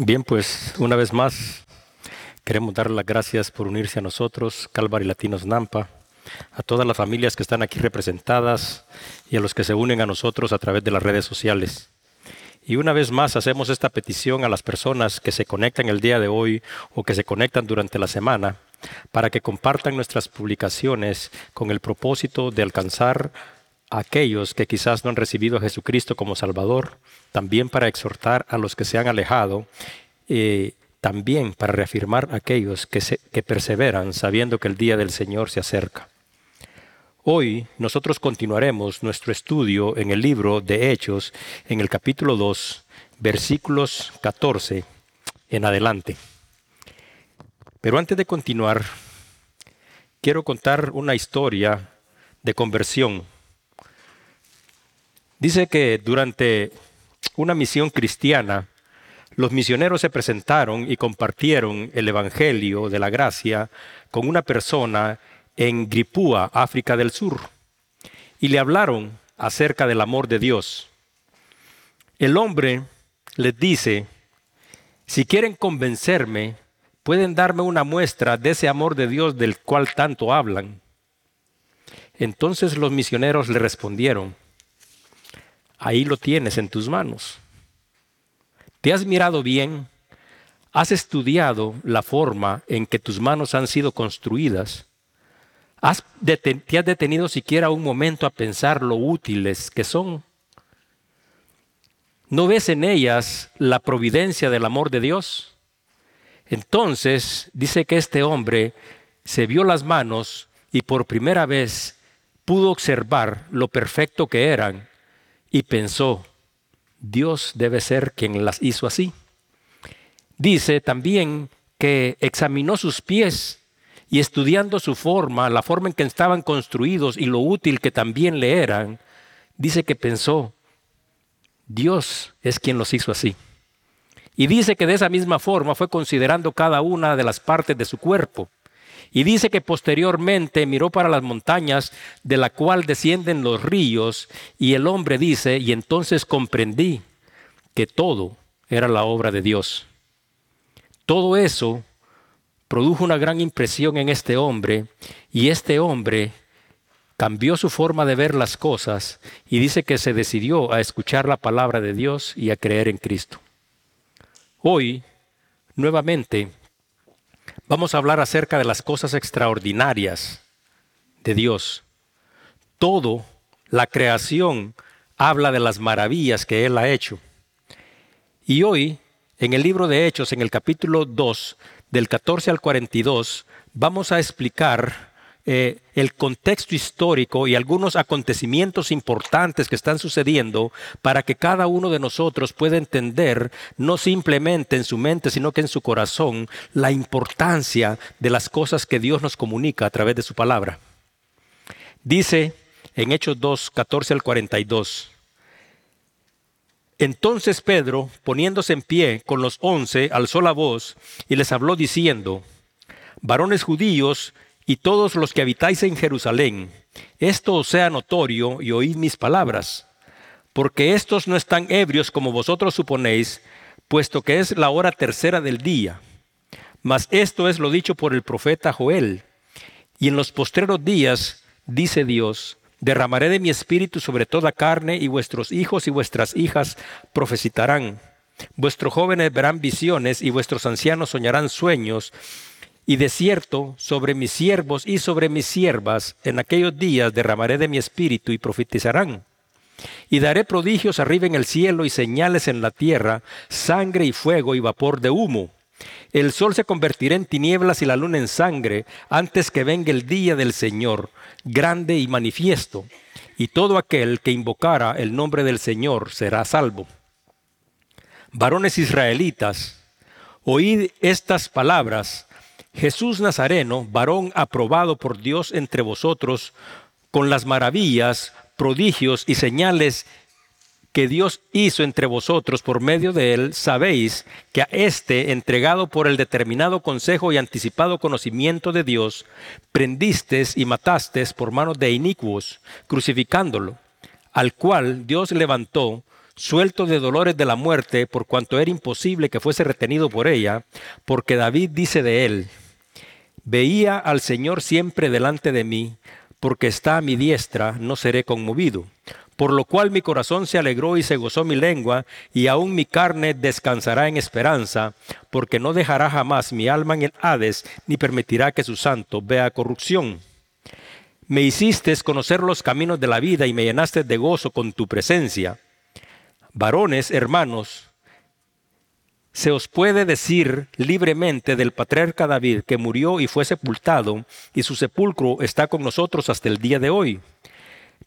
Bien, pues una vez más queremos dar las gracias por unirse a nosotros, Calvary Latinos Nampa, a todas las familias que están aquí representadas y a los que se unen a nosotros a través de las redes sociales. Y una vez más hacemos esta petición a las personas que se conectan el día de hoy o que se conectan durante la semana para que compartan nuestras publicaciones con el propósito de alcanzar aquellos que quizás no han recibido a Jesucristo como Salvador, también para exhortar a los que se han alejado, eh, también para reafirmar a aquellos que, que perseveran sabiendo que el día del Señor se acerca. Hoy nosotros continuaremos nuestro estudio en el libro de Hechos, en el capítulo 2, versículos 14 en adelante. Pero antes de continuar, quiero contar una historia de conversión. Dice que durante una misión cristiana, los misioneros se presentaron y compartieron el Evangelio de la Gracia con una persona en Gripúa, África del Sur, y le hablaron acerca del amor de Dios. El hombre les dice, si quieren convencerme, pueden darme una muestra de ese amor de Dios del cual tanto hablan. Entonces los misioneros le respondieron, ahí lo tienes en tus manos. ¿Te has mirado bien? ¿Has estudiado la forma en que tus manos han sido construidas? ¿Has ¿Te has detenido siquiera un momento a pensar lo útiles que son? ¿No ves en ellas la providencia del amor de Dios? Entonces dice que este hombre se vio las manos y por primera vez pudo observar lo perfecto que eran y pensó, Dios debe ser quien las hizo así. Dice también que examinó sus pies y estudiando su forma, la forma en que estaban construidos y lo útil que también le eran, dice que pensó, Dios es quien los hizo así. Y dice que de esa misma forma fue considerando cada una de las partes de su cuerpo. Y dice que posteriormente miró para las montañas de la cual descienden los ríos y el hombre dice, y entonces comprendí que todo era la obra de Dios. Todo eso produjo una gran impresión en este hombre y este hombre cambió su forma de ver las cosas y dice que se decidió a escuchar la palabra de Dios y a creer en Cristo. Hoy, nuevamente, vamos a hablar acerca de las cosas extraordinarias de Dios. Todo, la creación, habla de las maravillas que Él ha hecho. Y hoy, en el libro de Hechos, en el capítulo 2, del 14 al 42, vamos a explicar eh, el contexto histórico y algunos acontecimientos importantes que están sucediendo para que cada uno de nosotros pueda entender, no simplemente en su mente, sino que en su corazón, la importancia de las cosas que Dios nos comunica a través de su palabra. Dice en Hechos 2, 14 al 42. Entonces Pedro, poniéndose en pie con los once, alzó la voz y les habló diciendo, varones judíos y todos los que habitáis en Jerusalén, esto os sea notorio y oíd mis palabras, porque estos no están ebrios como vosotros suponéis, puesto que es la hora tercera del día. Mas esto es lo dicho por el profeta Joel. Y en los postreros días, dice Dios, derramaré de mi espíritu sobre toda carne, y vuestros hijos y vuestras hijas profecitarán. Vuestros jóvenes verán visiones, y vuestros ancianos soñarán sueños, y de cierto, sobre mis siervos y sobre mis siervas, en aquellos días derramaré de mi espíritu y profetizarán. Y daré prodigios arriba en el cielo y señales en la tierra, sangre y fuego y vapor de humo. El sol se convertirá en tinieblas y la luna en sangre antes que venga el día del Señor, grande y manifiesto. Y todo aquel que invocara el nombre del Señor será salvo. Varones israelitas, oíd estas palabras Jesús Nazareno, varón aprobado por Dios entre vosotros, con las maravillas, prodigios y señales que Dios hizo entre vosotros por medio de él, sabéis que a éste, entregado por el determinado consejo y anticipado conocimiento de Dios, prendistes y matastes por manos de inicuos, crucificándolo, al cual Dios levantó, suelto de dolores de la muerte, por cuanto era imposible que fuese retenido por ella, porque David dice de él, veía al Señor siempre delante de mí, porque está a mi diestra, no seré conmovido. Por lo cual mi corazón se alegró y se gozó mi lengua, y aún mi carne descansará en esperanza, porque no dejará jamás mi alma en el Hades, ni permitirá que su santo vea corrupción. Me hiciste conocer los caminos de la vida y me llenaste de gozo con tu presencia. Varones, hermanos, se os puede decir libremente del patriarca David que murió y fue sepultado, y su sepulcro está con nosotros hasta el día de hoy.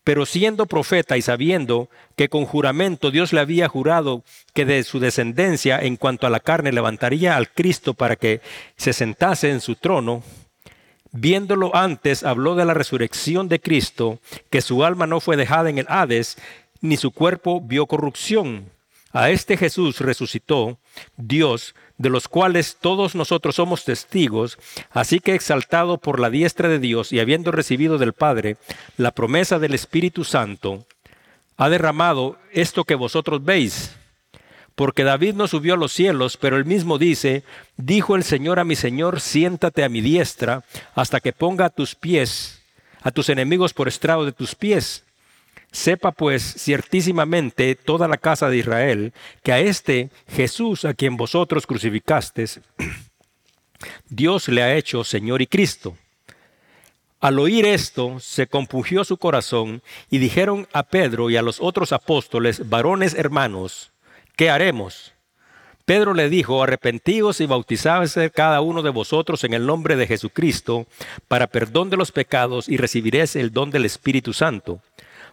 Pero siendo profeta y sabiendo que con juramento Dios le había jurado que de su descendencia en cuanto a la carne levantaría al Cristo para que se sentase en su trono, Viéndolo antes, habló de la resurrección de Cristo, que su alma no fue dejada en el Hades, ni su cuerpo vio corrupción. A este Jesús resucitó Dios, de los cuales todos nosotros somos testigos, así que exaltado por la diestra de Dios y habiendo recibido del Padre la promesa del Espíritu Santo, ha derramado esto que vosotros veis porque David no subió a los cielos, pero él mismo dice, dijo el Señor a mi Señor, siéntate a mi diestra hasta que ponga a tus pies, a tus enemigos por estrado de tus pies. Sepa pues ciertísimamente toda la casa de Israel que a este Jesús a quien vosotros crucificastes, Dios le ha hecho Señor y Cristo. Al oír esto, se compungió su corazón y dijeron a Pedro y a los otros apóstoles, varones hermanos, ¿qué haremos? Pedro le dijo, arrepentíos y bautizábase cada uno de vosotros en el nombre de Jesucristo para perdón de los pecados y recibiréis el don del Espíritu Santo.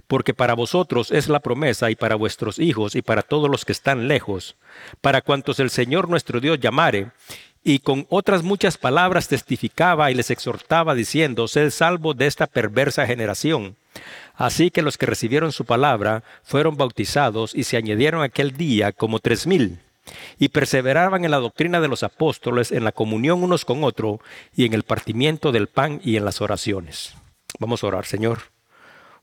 Porque para vosotros es la promesa y para vuestros hijos y para todos los que están lejos, para cuantos el Señor nuestro Dios llamare. Y con otras muchas palabras testificaba y les exhortaba diciendo, sed salvo de esta perversa generación. Así que los que recibieron su palabra fueron bautizados y se añadieron aquel día como tres mil. Y perseveraban en la doctrina de los apóstoles, en la comunión unos con otros y en el partimiento del pan y en las oraciones. Vamos a orar, Señor.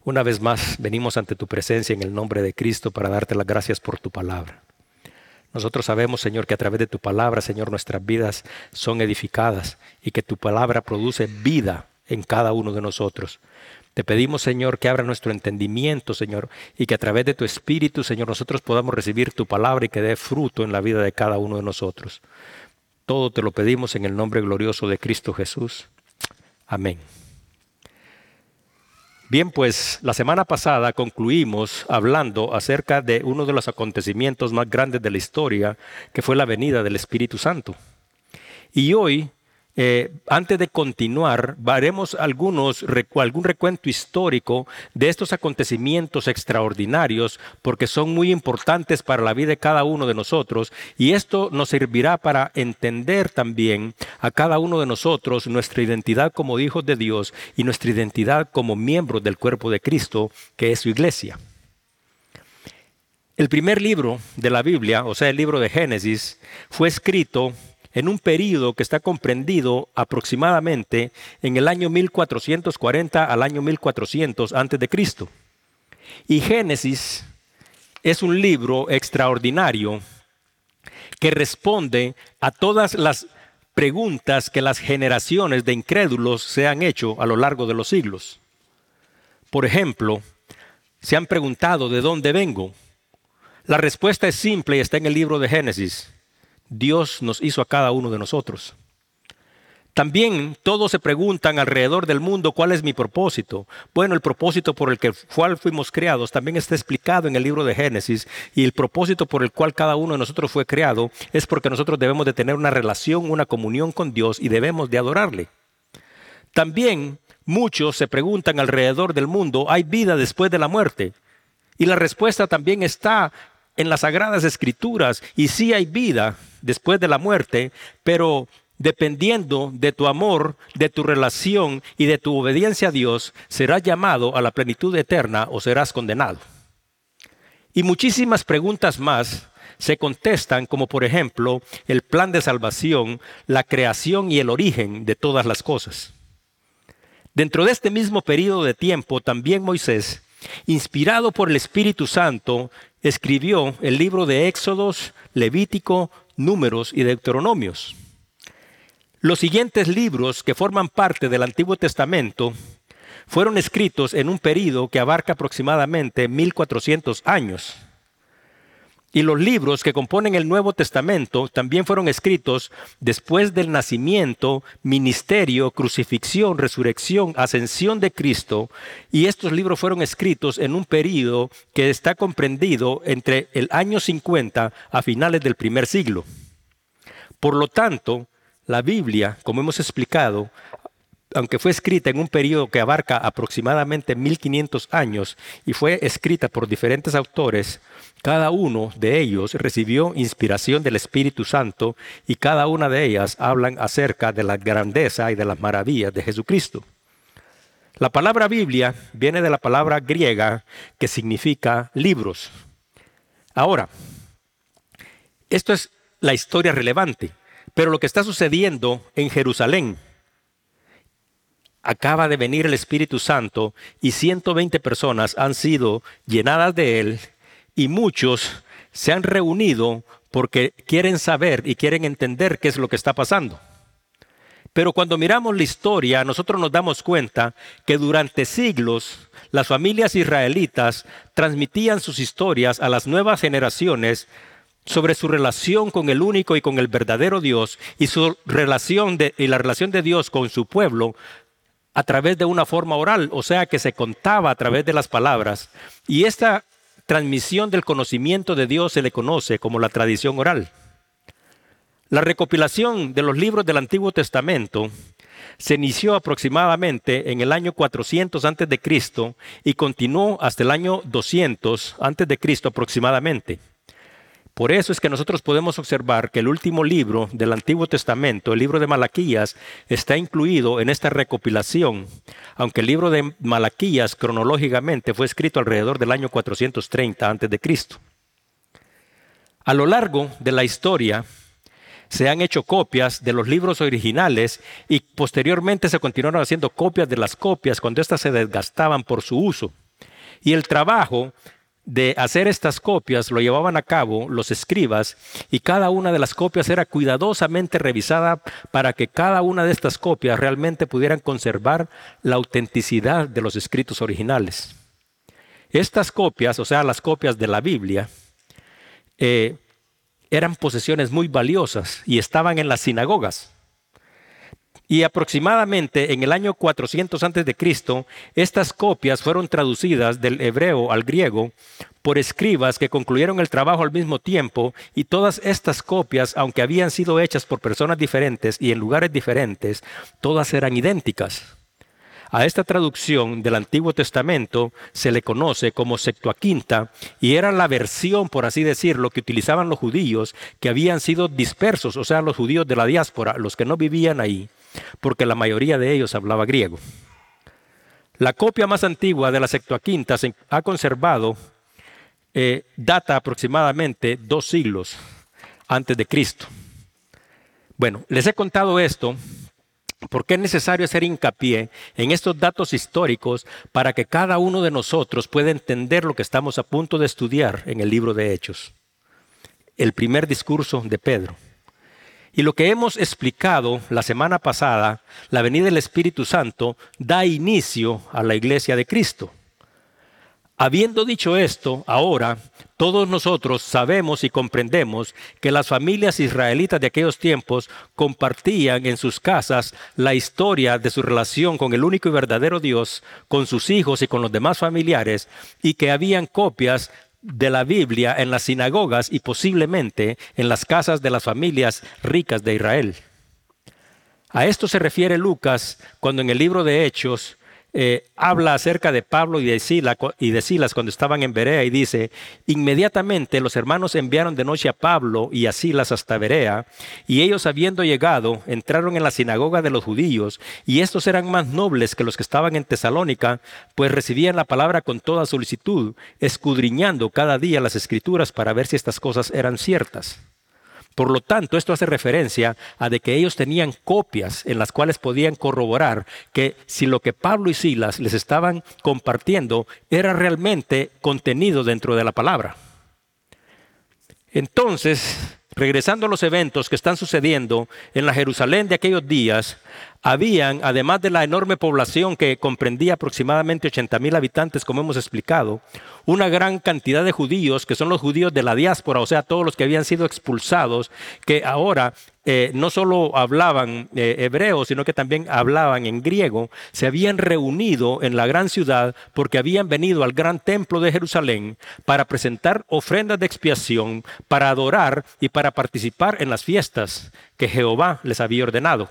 Una vez más venimos ante tu presencia en el nombre de Cristo para darte las gracias por tu palabra. Nosotros sabemos, Señor, que a través de tu palabra, Señor, nuestras vidas son edificadas y que tu palabra produce vida en cada uno de nosotros. Te pedimos, Señor, que abra nuestro entendimiento, Señor, y que a través de tu Espíritu, Señor, nosotros podamos recibir tu palabra y que dé fruto en la vida de cada uno de nosotros. Todo te lo pedimos en el nombre glorioso de Cristo Jesús. Amén. Bien, pues la semana pasada concluimos hablando acerca de uno de los acontecimientos más grandes de la historia, que fue la venida del Espíritu Santo. Y hoy eh, antes de continuar, haremos algunos, algún recuento histórico de estos acontecimientos extraordinarios porque son muy importantes para la vida de cada uno de nosotros y esto nos servirá para entender también a cada uno de nosotros nuestra identidad como hijos de Dios y nuestra identidad como miembros del cuerpo de Cristo, que es su iglesia. El primer libro de la Biblia, o sea, el libro de Génesis, fue escrito en un período que está comprendido aproximadamente en el año 1440 al año 1400 antes de Cristo. Y Génesis es un libro extraordinario que responde a todas las preguntas que las generaciones de incrédulos se han hecho a lo largo de los siglos. Por ejemplo, se han preguntado de dónde vengo. La respuesta es simple y está en el libro de Génesis. Dios nos hizo a cada uno de nosotros. También todos se preguntan alrededor del mundo cuál es mi propósito. Bueno, el propósito por el que cual fuimos creados también está explicado en el libro de Génesis y el propósito por el cual cada uno de nosotros fue creado es porque nosotros debemos de tener una relación, una comunión con Dios y debemos de adorarle. También muchos se preguntan alrededor del mundo, ¿hay vida después de la muerte? Y la respuesta también está en las sagradas escrituras y sí hay vida después de la muerte, pero dependiendo de tu amor, de tu relación y de tu obediencia a Dios, serás llamado a la plenitud eterna o serás condenado. Y muchísimas preguntas más se contestan, como por ejemplo el plan de salvación, la creación y el origen de todas las cosas. Dentro de este mismo periodo de tiempo, también Moisés inspirado por el Espíritu Santo, escribió el libro de Éxodos, Levítico, Números y Deuteronomios. Los siguientes libros que forman parte del Antiguo Testamento fueron escritos en un período que abarca aproximadamente 1400 años. Y los libros que componen el Nuevo Testamento también fueron escritos después del nacimiento, ministerio, crucifixión, resurrección, ascensión de Cristo. Y estos libros fueron escritos en un período que está comprendido entre el año 50 a finales del primer siglo. Por lo tanto, la Biblia, como hemos explicado, aunque fue escrita en un periodo que abarca aproximadamente 1500 años y fue escrita por diferentes autores, cada uno de ellos recibió inspiración del Espíritu Santo y cada una de ellas hablan acerca de la grandeza y de las maravillas de Jesucristo. La palabra Biblia viene de la palabra griega que significa libros. Ahora, esto es la historia relevante, pero lo que está sucediendo en Jerusalén, acaba de venir el Espíritu Santo y 120 personas han sido llenadas de él y muchos se han reunido porque quieren saber y quieren entender qué es lo que está pasando. Pero cuando miramos la historia, nosotros nos damos cuenta que durante siglos las familias israelitas transmitían sus historias a las nuevas generaciones sobre su relación con el único y con el verdadero Dios y su relación de, y la relación de Dios con su pueblo a través de una forma oral, o sea que se contaba a través de las palabras. Y esta transmisión del conocimiento de Dios se le conoce como la tradición oral. La recopilación de los libros del Antiguo Testamento se inició aproximadamente en el año 400 antes de Cristo y continuó hasta el año 200 antes de Cristo aproximadamente. Por eso es que nosotros podemos observar que el último libro del Antiguo Testamento, el libro de Malaquías, está incluido en esta recopilación, aunque el libro de Malaquías cronológicamente fue escrito alrededor del año 430 a.C. A lo largo de la historia se han hecho copias de los libros originales y posteriormente se continuaron haciendo copias de las copias cuando éstas se desgastaban por su uso. Y el trabajo de hacer estas copias lo llevaban a cabo los escribas y cada una de las copias era cuidadosamente revisada para que cada una de estas copias realmente pudieran conservar la autenticidad de los escritos originales. Estas copias, o sea, las copias de la Biblia, eh, eran posesiones muy valiosas y estaban en las sinagogas. Y aproximadamente en el año 400 a.C., estas copias fueron traducidas del hebreo al griego por escribas que concluyeron el trabajo al mismo tiempo y todas estas copias, aunque habían sido hechas por personas diferentes y en lugares diferentes, todas eran idénticas. A esta traducción del Antiguo Testamento se le conoce como Septuaginta y era la versión, por así decirlo, que utilizaban los judíos que habían sido dispersos, o sea, los judíos de la diáspora, los que no vivían ahí porque la mayoría de ellos hablaba griego. La copia más antigua de la Septuaginta se ha conservado, eh, data aproximadamente dos siglos antes de Cristo. Bueno, les he contado esto porque es necesario hacer hincapié en estos datos históricos para que cada uno de nosotros pueda entender lo que estamos a punto de estudiar en el libro de Hechos. El primer discurso de Pedro. Y lo que hemos explicado la semana pasada, la venida del Espíritu Santo, da inicio a la iglesia de Cristo. Habiendo dicho esto, ahora todos nosotros sabemos y comprendemos que las familias israelitas de aquellos tiempos compartían en sus casas la historia de su relación con el único y verdadero Dios, con sus hijos y con los demás familiares, y que habían copias de la Biblia en las sinagogas y posiblemente en las casas de las familias ricas de Israel. A esto se refiere Lucas cuando en el libro de Hechos eh, habla acerca de Pablo y de, Silas, cuando estaban en Berea y dice, inmediatamente los hermanos enviaron de noche a Pablo y a Silas hasta Berea, y ellos habiendo llegado entraron en la sinagoga de los judíos, y estos eran más nobles que los que estaban en Tesalónica, pues recibían la palabra con toda solicitud, escudriñando cada día las escrituras para ver si estas cosas eran ciertas. Por lo tanto, esto hace referencia a de que ellos tenían copias en las cuales podían corroborar que si lo que Pablo y Silas les estaban compartiendo era realmente contenido dentro de la palabra. Entonces, regresando a los eventos que están sucediendo en la Jerusalén de aquellos días, habían, además de la enorme población que comprendía aproximadamente 80 mil habitantes, como hemos explicado, una gran cantidad de judíos, que son los judíos de la diáspora, o sea, todos los que habían sido expulsados, que ahora eh, no solo hablaban eh, hebreo, sino que también hablaban en griego, se habían reunido en la gran ciudad porque habían venido al gran templo de Jerusalén para presentar ofrendas de expiación, para adorar y para participar en las fiestas que Jehová les había ordenado.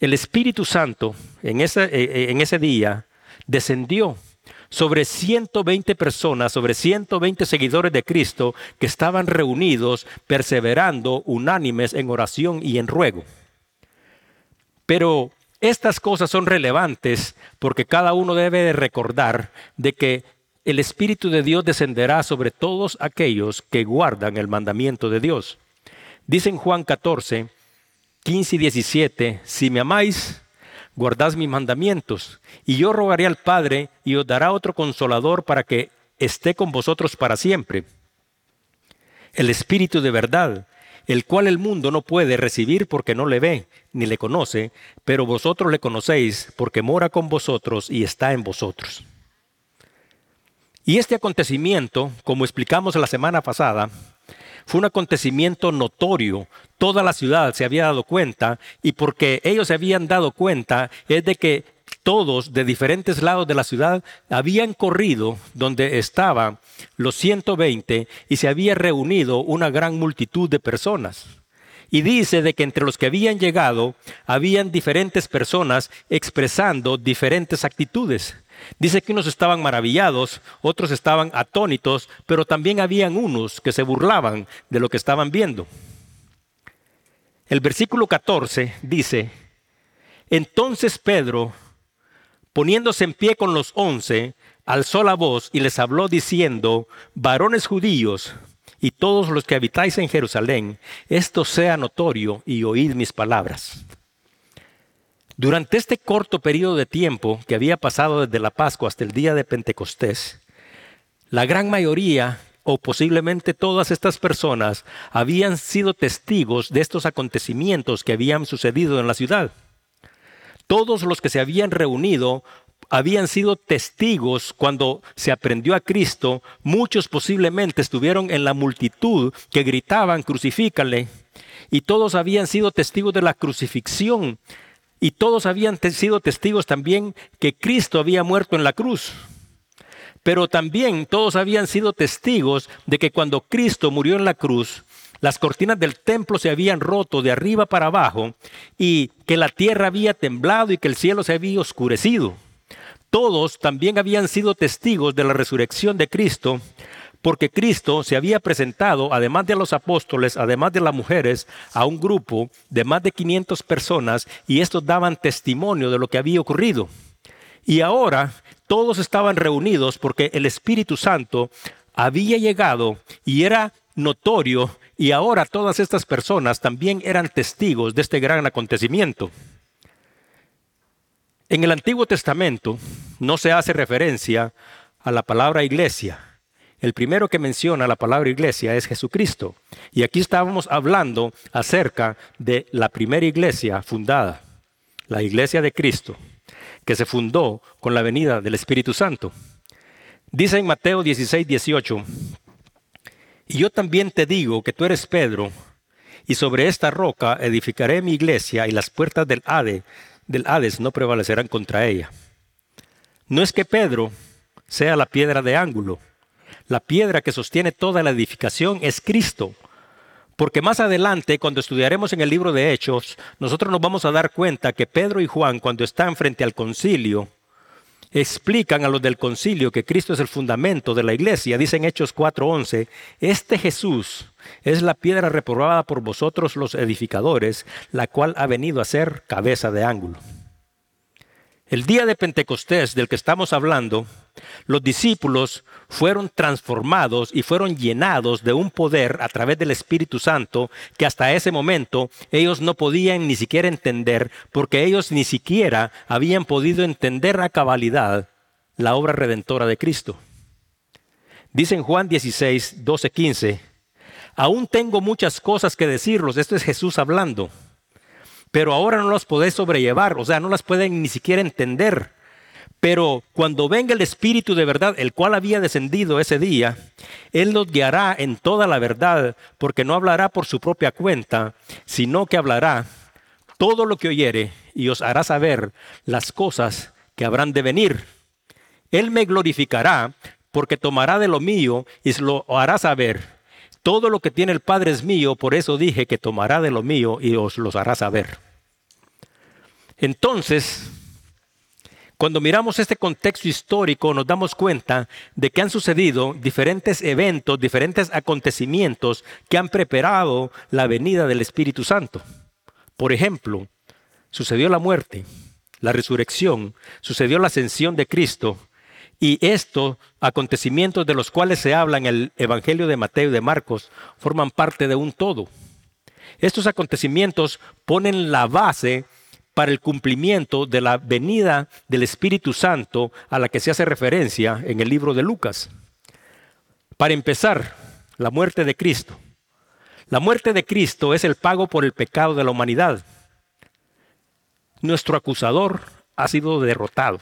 El Espíritu Santo en ese, eh, eh, día descendió sobre 120 personas, sobre 120 seguidores de Cristo que estaban reunidos, perseverando unánimes en oración y en ruego. Pero estas cosas son relevantes porque cada uno debe de recordar de que el Espíritu de Dios descenderá sobre todos aquellos que guardan el mandamiento de Dios. Dice en Juan 14, 15 y 17, si me amáis, guardad mis mandamientos, y yo rogaré al Padre y os dará otro consolador para que esté con vosotros para siempre. El Espíritu de verdad, el cual el mundo no puede recibir porque no le ve ni le conoce, pero vosotros le conocéis porque mora con vosotros y está en vosotros. Y este acontecimiento, como explicamos la semana pasada, fue un acontecimiento notorio. Toda la ciudad se había dado cuenta y porque ellos se habían dado cuenta es de que todos de diferentes lados de la ciudad habían corrido donde estaban los 120 y se había reunido una gran multitud de personas. Y dice de que entre los que habían llegado habían diferentes personas expresando diferentes actitudes. Dice que unos estaban maravillados, otros estaban atónitos, pero también habían unos que se burlaban de lo que estaban viendo. El versículo 14 dice, entonces Pedro, poniéndose en pie con los once, alzó la voz y les habló diciendo, varones judíos y todos los que habitáis en Jerusalén, esto sea notorio y oíd mis palabras. Durante este corto periodo de tiempo que había pasado desde la Pascua hasta el día de Pentecostés, la gran mayoría o posiblemente todas estas personas habían sido testigos de estos acontecimientos que habían sucedido en la ciudad. Todos los que se habían reunido habían sido testigos cuando se aprendió a Cristo. Muchos posiblemente estuvieron en la multitud que gritaban, crucifícale. Y todos habían sido testigos de la crucifixión y todos habían sido testigos también que Cristo había muerto en la cruz. Pero también todos habían sido testigos de que cuando Cristo murió en la cruz, las cortinas del templo se habían roto de arriba para abajo y que la tierra había temblado y que el cielo se había oscurecido. Todos también habían sido testigos de la resurrección de Cristo porque Cristo se había presentado, además de los apóstoles, además de las mujeres, a un grupo de más de 500 personas y estos daban testimonio de lo que había ocurrido. Y ahora todos estaban reunidos porque el Espíritu Santo había llegado y era notorio y ahora todas estas personas también eran testigos de este gran acontecimiento. En el Antiguo Testamento no se hace referencia a la palabra iglesia, el primero que menciona la palabra iglesia es Jesucristo. Y aquí estábamos hablando acerca de la primera iglesia fundada, la iglesia de Cristo, que se fundó con la venida del Espíritu Santo. Dice en Mateo 16, 18, y yo también te digo que tú eres Pedro, y sobre esta roca edificaré mi iglesia y las puertas del, Hades, del Hades no prevalecerán contra ella. No es que Pedro sea la piedra de ángulo, la piedra que sostiene toda la edificación es Cristo. Porque más adelante, cuando estudiaremos en el libro de Hechos, nosotros nos vamos a dar cuenta que Pedro y Juan, cuando están frente al concilio, explican a los del concilio que Cristo es el fundamento de la iglesia. Dicen Hechos 4:11, este Jesús es la piedra reprobada por vosotros los edificadores, la cual ha venido a ser cabeza de ángulo. El día de Pentecostés del que estamos hablando los discípulos fueron transformados y fueron llenados de un poder a través del Espíritu Santo que hasta ese momento ellos no podían ni siquiera entender porque ellos ni siquiera habían podido entender a cabalidad la obra redentora de Cristo. Dice en Juan 16, 12, 15, aún tengo muchas cosas que decirlos, esto es Jesús hablando, pero ahora no las podéis sobrellevar, o sea, no las pueden ni siquiera entender pero cuando venga el Espíritu de verdad, el cual había descendido ese día, Él los guiará en toda la verdad, porque no hablará por su propia cuenta, sino que hablará todo lo que oyere y os hará saber las cosas que habrán de venir. Él me glorificará porque tomará de lo mío y lo hará saber. Todo lo que tiene el Padre es mío, por eso dije que tomará de lo mío y os los hará saber. Entonces, cuando miramos este contexto histórico nos damos cuenta de que han sucedido diferentes eventos, diferentes acontecimientos que han preparado la venida del Espíritu Santo. Por ejemplo, sucedió la muerte, la resurrección, sucedió la ascensión de Cristo y estos acontecimientos de los cuales se habla en el Evangelio de Mateo y de Marcos forman parte de un todo. Estos acontecimientos ponen la base para el cumplimiento de la venida del Espíritu Santo a la que se hace referencia en el libro de Lucas. Para empezar, la muerte de Cristo. La muerte de Cristo es el pago por el pecado de la humanidad. Nuestro acusador ha sido derrotado,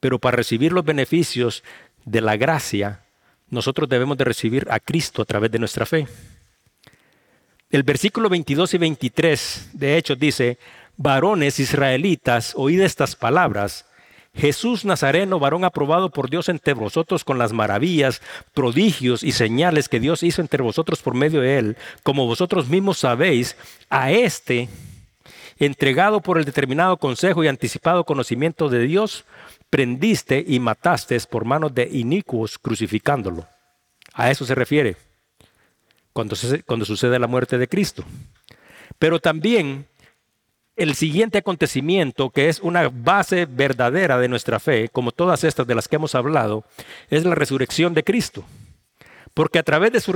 pero para recibir los beneficios de la gracia, nosotros debemos de recibir a Cristo a través de nuestra fe. El versículo 22 y 23 de Hechos dice, varones israelitas, oíd estas palabras. Jesús Nazareno, varón aprobado por Dios entre vosotros con las maravillas, prodigios y señales que Dios hizo entre vosotros por medio de él, como vosotros mismos sabéis, a este, entregado por el determinado consejo y anticipado conocimiento de Dios, prendiste y mataste por manos de inicuos crucificándolo. A eso se refiere cuando, cuando sucede la muerte de Cristo. Pero también el siguiente acontecimiento, que es una base verdadera de nuestra fe, como todas estas de las que hemos hablado, es la resurrección de Cristo. Porque a través de su,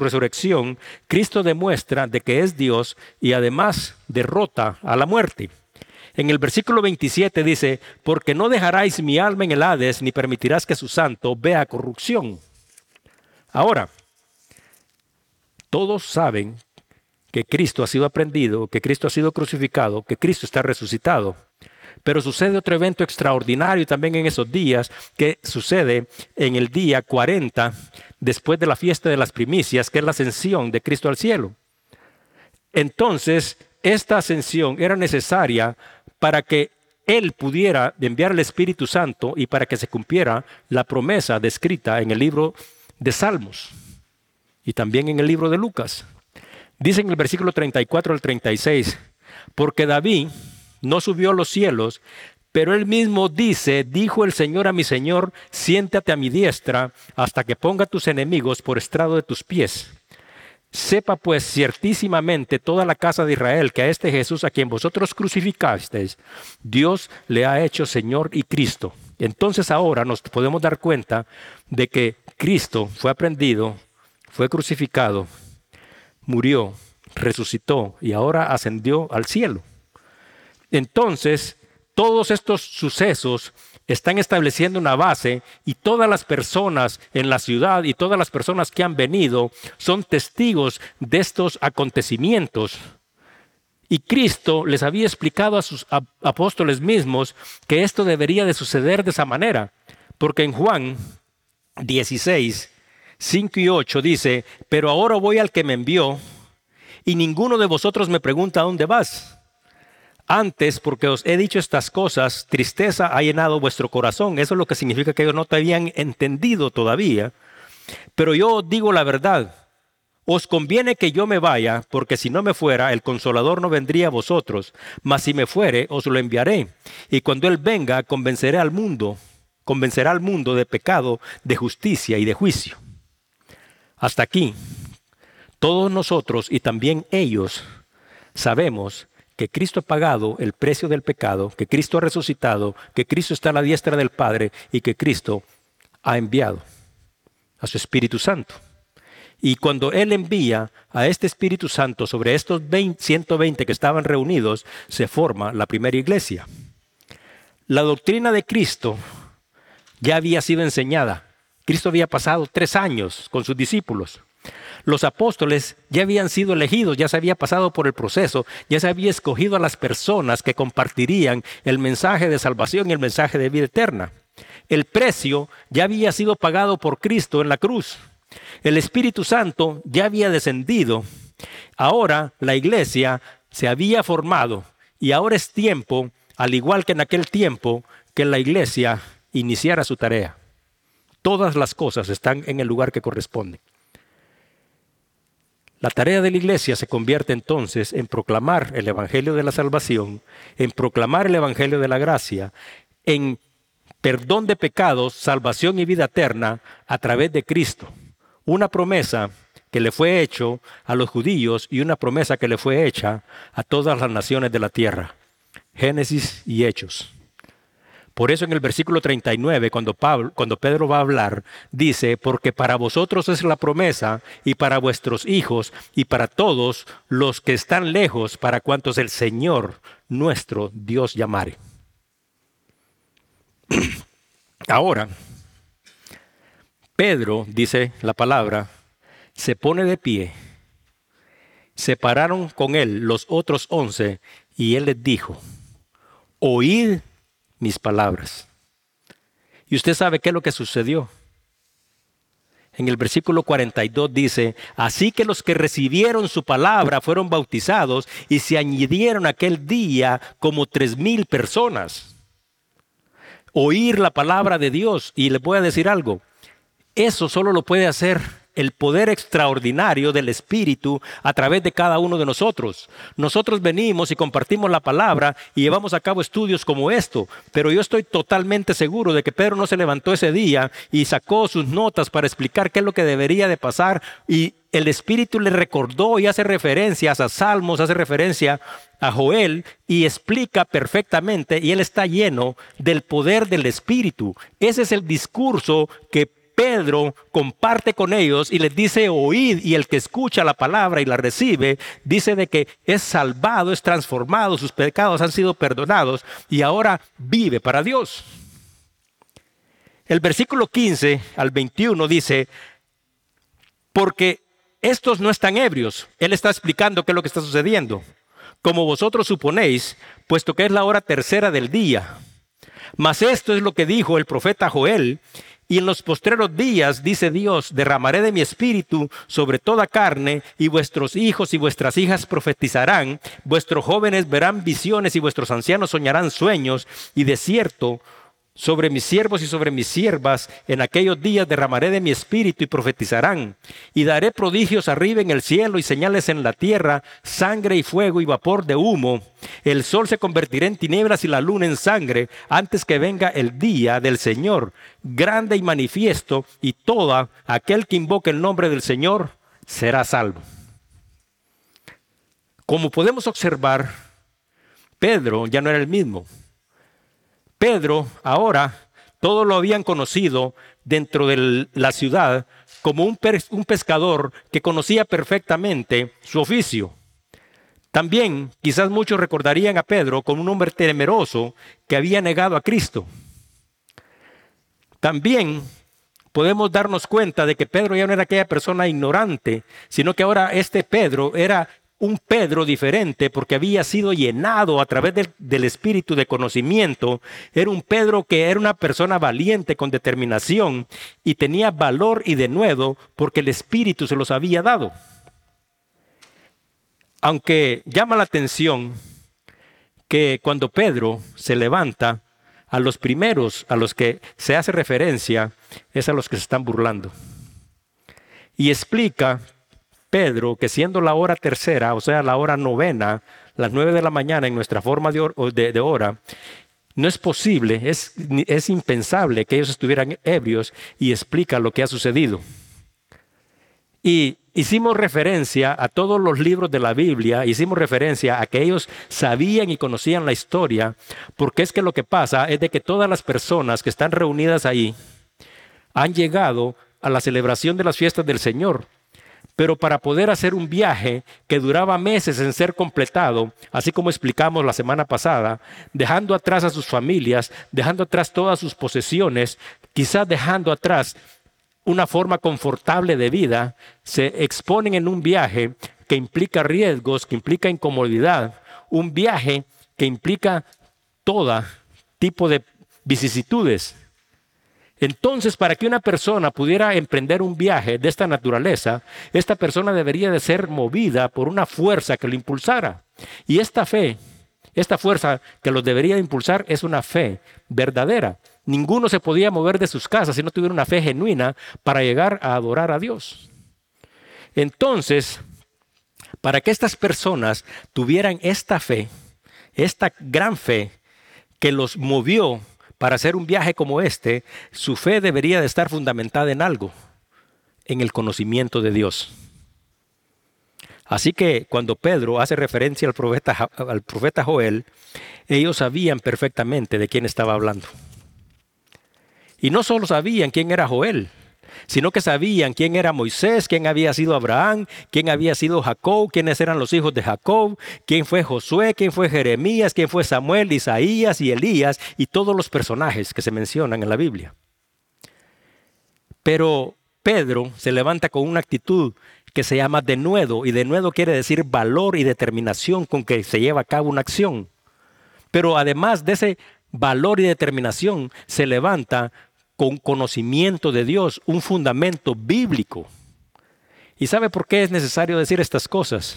resurrección, Cristo demuestra de que es Dios y además derrota a la muerte. En el versículo 27 dice, porque no dejaráis mi alma en el Hades, ni permitirás que su santo vea corrupción. Ahora, todos saben que Cristo ha sido aprendido, que Cristo ha sido crucificado, que Cristo está resucitado. Pero sucede otro evento extraordinario también en esos días, que sucede en el día 40, después de la fiesta de las primicias, que es la ascensión de Cristo al cielo. Entonces, esta ascensión era necesaria para que Él pudiera enviar el Espíritu Santo y para que se cumpliera la promesa descrita en el libro de Salmos y también en el libro de Lucas. Dice en el versículo 34 al 36, porque David no subió a los cielos, pero él mismo dice, dijo el Señor a mi Señor, siéntate a mi diestra hasta que ponga tus enemigos por estrado de tus pies. Sepa pues ciertísimamente toda la casa de Israel que a este Jesús a quien vosotros crucificasteis, Dios le ha hecho Señor y Cristo. Entonces ahora nos podemos dar cuenta de que Cristo fue aprendido, fue crucificado murió, resucitó y ahora ascendió al cielo. Entonces, todos estos sucesos están estableciendo una base y todas las personas en la ciudad y todas las personas que han venido son testigos de estos acontecimientos. Y Cristo les había explicado a sus apóstoles mismos que esto debería de suceder de esa manera, porque en Juan 16, 5 y 8 dice, pero ahora voy al que me envió y ninguno de vosotros me pregunta a dónde vas. Antes, porque os he dicho estas cosas, tristeza ha llenado vuestro corazón. Eso es lo que significa que ellos no te habían entendido todavía. Pero yo os digo la verdad. Os conviene que yo me vaya, porque si no me fuera, el consolador no vendría a vosotros. Mas si me fuere, os lo enviaré. Y cuando Él venga, convenceré al mundo, convencerá al mundo de pecado, de justicia y de juicio. Hasta aquí, todos nosotros y también ellos sabemos que Cristo ha pagado el precio del pecado, que Cristo ha resucitado, que Cristo está a la diestra del Padre y que Cristo ha enviado a su Espíritu Santo. Y cuando Él envía a este Espíritu Santo sobre estos 120 que estaban reunidos, se forma la primera iglesia. La doctrina de Cristo ya había sido enseñada. Cristo había pasado tres años con sus discípulos. Los apóstoles ya habían sido elegidos, ya se había pasado por el proceso, ya se había escogido a las personas que compartirían el mensaje de salvación y el mensaje de vida eterna. El precio ya había sido pagado por Cristo en la cruz. El Espíritu Santo ya había descendido. Ahora la iglesia se había formado y ahora es tiempo, al igual que en aquel tiempo, que la iglesia iniciara su tarea. Todas las cosas están en el lugar que corresponde. La tarea de la iglesia se convierte entonces en proclamar el Evangelio de la salvación, en proclamar el Evangelio de la gracia, en perdón de pecados, salvación y vida eterna a través de Cristo. Una promesa que le fue hecho a los judíos y una promesa que le fue hecha a todas las naciones de la tierra. Génesis y Hechos. Por eso en el versículo 39, cuando, Pablo, cuando Pedro va a hablar, dice, porque para vosotros es la promesa y para vuestros hijos y para todos los que están lejos, para cuantos el Señor nuestro Dios llamare. Ahora, Pedro, dice la palabra, se pone de pie. Separaron con él los otros once y él les dijo, oíd mis palabras. Y usted sabe qué es lo que sucedió. En el versículo 42 dice, así que los que recibieron su palabra fueron bautizados y se añadieron aquel día como tres mil personas. Oír la palabra de Dios. Y le voy a decir algo, eso solo lo puede hacer el poder extraordinario del Espíritu a través de cada uno de nosotros. Nosotros venimos y compartimos la palabra y llevamos a cabo estudios como esto, pero yo estoy totalmente seguro de que Pedro no se levantó ese día y sacó sus notas para explicar qué es lo que debería de pasar y el Espíritu le recordó y hace referencias a Salmos, hace referencia a Joel y explica perfectamente y él está lleno del poder del Espíritu. Ese es el discurso que Pedro comparte con ellos y les dice oíd y el que escucha la palabra y la recibe, dice de que es salvado, es transformado, sus pecados han sido perdonados y ahora vive para Dios. El versículo 15 al 21 dice, porque estos no están ebrios, él está explicando qué es lo que está sucediendo, como vosotros suponéis, puesto que es la hora tercera del día. Mas esto es lo que dijo el profeta Joel, y en los postreros días, dice Dios, derramaré de mi espíritu sobre toda carne, y vuestros hijos y vuestras hijas profetizarán, vuestros jóvenes verán visiones y vuestros ancianos soñarán sueños, y de cierto sobre mis siervos y sobre mis siervas, en aquellos días derramaré de mi espíritu y profetizarán. Y daré prodigios arriba en el cielo y señales en la tierra, sangre y fuego y vapor de humo. El sol se convertirá en tinieblas y la luna en sangre antes que venga el día del Señor, grande y manifiesto, y todo aquel que invoque el nombre del Señor será salvo. Como podemos observar, Pedro ya no era el mismo. Pedro ahora todos lo habían conocido dentro de la ciudad como un, pescador que conocía perfectamente su oficio. También quizás muchos recordarían a Pedro como un hombre temeroso que había negado a Cristo. También podemos darnos cuenta de que Pedro ya no era aquella persona ignorante, sino que ahora este Pedro era un Pedro diferente porque había sido llenado a través del, espíritu de conocimiento. Era un Pedro que era una persona valiente con determinación y tenía valor y denuedo porque el espíritu se los había dado. Aunque llama la atención que cuando Pedro se levanta, a los primeros a los que se hace referencia es a los que se están burlando. Y explica Pedro que siendo la hora tercera, o sea, la hora novena, las nueve de la mañana en nuestra forma de, hora, no es posible, es, es impensable que ellos estuvieran ebrios y explica lo que ha sucedido. Y hicimos referencia a todos los libros de la Biblia, hicimos referencia a que ellos sabían y conocían la historia, porque es que lo que pasa es de que todas las personas que están reunidas ahí han llegado a la celebración de las fiestas del Señor. Pero para poder hacer un viaje que duraba meses en ser completado, así como explicamos la semana pasada, dejando atrás a sus familias, dejando atrás todas sus posesiones, quizás dejando atrás una forma confortable de vida, se exponen en un viaje que implica riesgos, que implica incomodidad, un viaje que implica todo tipo de vicisitudes. Entonces, para que una persona pudiera emprender un viaje de esta naturaleza, esta persona debería de ser movida por una fuerza que lo impulsara. Y esta fe, esta fuerza que los debería impulsar es una fe verdadera. Ninguno se podía mover de sus casas si no tuviera una fe genuina para llegar a adorar a Dios. Entonces, para que estas personas tuvieran esta fe, esta gran fe que los movió para hacer un viaje como este, su fe debería de estar fundamentada en algo, en el conocimiento de Dios. Así que cuando Pedro hace referencia al profeta, al profeta Joel, ellos sabían perfectamente de quién estaba hablando. Y no solo sabían quién era Joel, sino que sabían quién era Moisés, quién había sido Abraham, quién había sido Jacob, quiénes eran los hijos de Jacob, quién fue Josué, quién fue Jeremías, quién fue Samuel, Isaías y Elías y todos los personajes que se mencionan en la Biblia. Pero Pedro se levanta con una actitud que se llama denuedo y denuedo quiere decir valor y determinación con que se lleva a cabo una acción. Pero además de ese valor y determinación, se levanta con conocimiento de Dios, un fundamento bíblico. ¿Y sabe por qué es necesario decir estas cosas?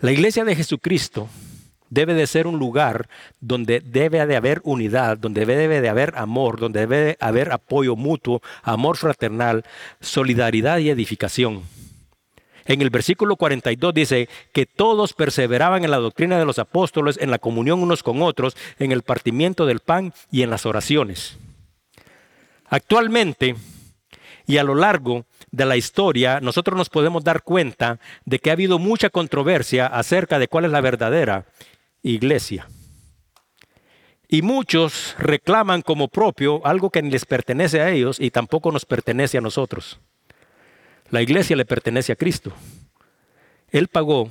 La iglesia de Jesucristo debe de ser un lugar donde debe de haber unidad, donde debe de haber amor, donde debe de haber apoyo mutuo, amor fraternal, solidaridad y edificación. En el versículo 42 dice que todos perseveraban en la doctrina de los apóstoles, en la comunión unos con otros, en el partimiento del pan y en las oraciones. Actualmente y a lo largo de la historia, nosotros nos podemos dar cuenta de que ha habido mucha controversia acerca de cuál es la verdadera iglesia. Y muchos reclaman como propio algo que ni les pertenece a ellos y tampoco nos pertenece a nosotros. La iglesia le pertenece a Cristo. Él pagó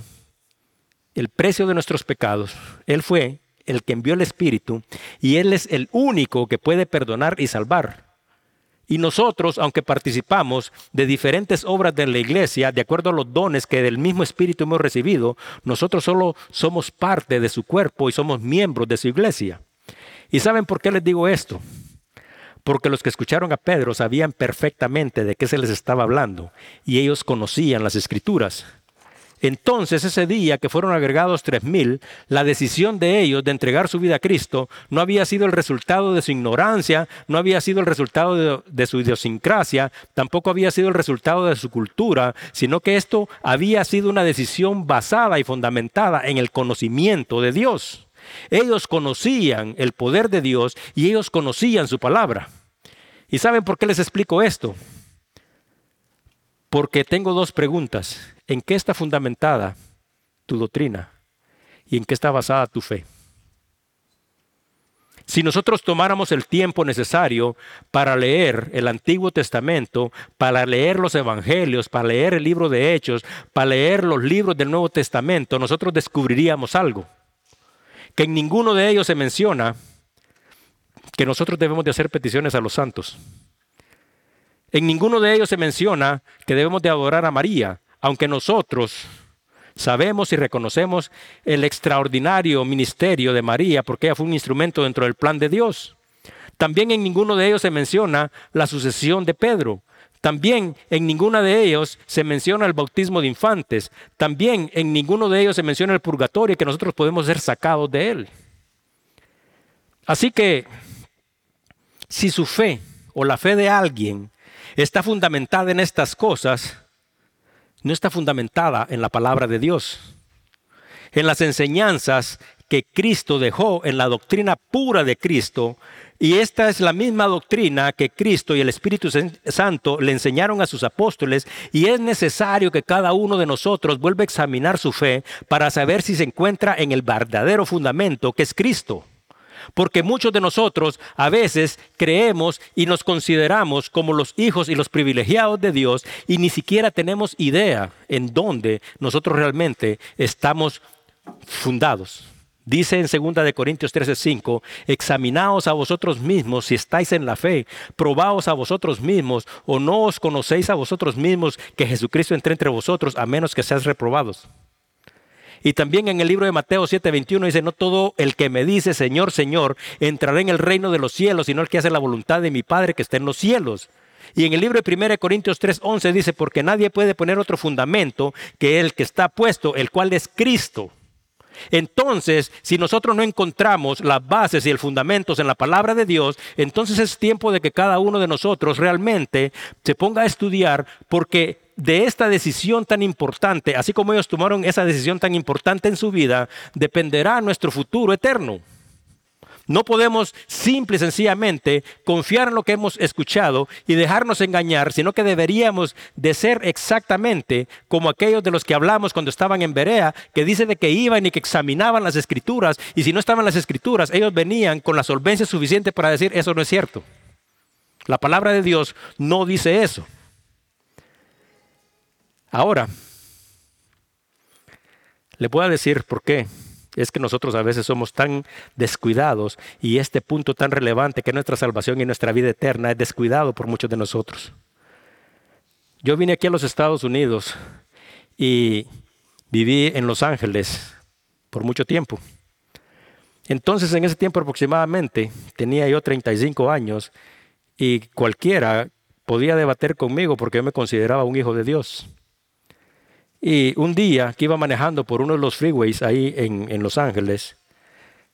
el precio de nuestros pecados. Él fue el que envió el Espíritu y Él es el único que puede perdonar y salvar. Y nosotros, aunque participamos de diferentes obras de la iglesia, de acuerdo a los dones que del mismo Espíritu hemos recibido, nosotros solo somos parte de su cuerpo y somos miembros de su iglesia. ¿Y saben por qué les digo esto? Porque los que escucharon a Pedro sabían perfectamente de qué se les estaba hablando y ellos conocían las escrituras. Entonces ese día que fueron agregados tres mil, la decisión de ellos de entregar su vida a Cristo no había sido el resultado de su ignorancia, no había sido el resultado de, su idiosincrasia, tampoco había sido el resultado de su cultura, sino que esto había sido una decisión basada y fundamentada en el conocimiento de Dios. Ellos conocían el poder de Dios y ellos conocían su palabra. ¿Y saben por qué les explico esto? Porque tengo dos preguntas. ¿En qué está fundamentada tu doctrina? ¿Y en qué está basada tu fe? Si nosotros tomáramos el tiempo necesario para leer el Antiguo Testamento, para leer los Evangelios, para leer el libro de Hechos, para leer los libros del Nuevo Testamento, nosotros descubriríamos algo que en ninguno de ellos se menciona que nosotros debemos de hacer peticiones a los santos. En ninguno de ellos se menciona que debemos de adorar a María, aunque nosotros sabemos y reconocemos el extraordinario ministerio de María porque ella fue un instrumento dentro del plan de Dios. También en ninguno de ellos se menciona la sucesión de Pedro, también en ninguno de ellos se menciona el bautismo de infantes. También en ninguno de ellos se menciona el purgatorio que nosotros podemos ser sacados de él. Así que si su fe o la fe de alguien está fundamentada en estas cosas, no está fundamentada en la palabra de Dios, en las enseñanzas que Cristo dejó, en la doctrina pura de Cristo, Y esta es la misma doctrina que Cristo y el Espíritu Santo le enseñaron a sus apóstoles y es necesario que cada uno de nosotros vuelva a examinar su fe para saber si se encuentra en el verdadero fundamento que es Cristo. Porque muchos de nosotros a veces creemos y nos consideramos como los hijos y los privilegiados de Dios y ni siquiera tenemos idea en dónde nosotros realmente estamos fundados. Dice en 2 de Corintios 13:5, examinaos a vosotros mismos si estáis en la fe, probaos a vosotros mismos o no os conocéis a vosotros mismos que Jesucristo entre entre vosotros a menos que seáis reprobados. Y también en el libro de Mateo 7:21 dice, no todo el que me dice Señor, Señor, entrará en el reino de los cielos, sino el que hace la voluntad de mi Padre que está en los cielos. Y en el libro de 1 Corintios 3:11 dice, porque nadie puede poner otro fundamento que el que está puesto, el cual es Cristo. Entonces, si nosotros no encontramos las bases y el fundamentos en la palabra de Dios, entonces es tiempo de que cada uno de nosotros realmente se ponga a estudiar porque de esta decisión tan importante, así como ellos tomaron esa decisión tan importante en su vida, dependerá nuestro futuro eterno. No podemos simple y sencillamente confiar en lo que hemos escuchado y dejarnos engañar, sino que deberíamos de ser exactamente como aquellos de los que hablamos cuando estaban en Berea, que dice de que iban y que examinaban las escrituras, y si no estaban las escrituras, ellos venían con la solvencia suficiente para decir, eso no es cierto. La palabra de Dios no dice eso. Ahora, le voy a decir por qué es que nosotros a veces somos tan descuidados y este punto tan relevante que nuestra salvación y nuestra vida eterna es descuidado por muchos de nosotros. Yo vine aquí a los Estados Unidos y viví en Los Ángeles por mucho tiempo. Entonces en ese tiempo aproximadamente tenía yo 35 años y cualquiera podía debater conmigo porque yo me consideraba un hijo de Dios. Y un día que iba manejando por uno de los freeways ahí en, Los Ángeles,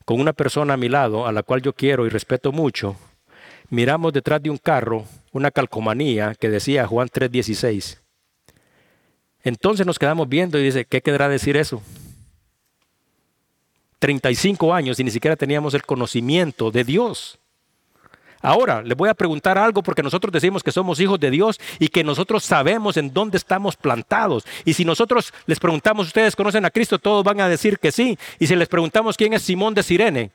con una persona a mi lado, a la cual yo quiero y respeto mucho, miramos detrás de un carro una calcomanía que decía Juan 3:16. Entonces nos quedamos viendo y dice, ¿qué querrá decir eso? 35 años y ni siquiera teníamos el conocimiento de Dios. Ahora, les voy a preguntar algo porque nosotros decimos que somos hijos de Dios y que nosotros sabemos en dónde estamos plantados. Y si nosotros les preguntamos, ¿ustedes conocen a Cristo? Todos van a decir que sí. Y si les preguntamos quién es Simón de Sirene,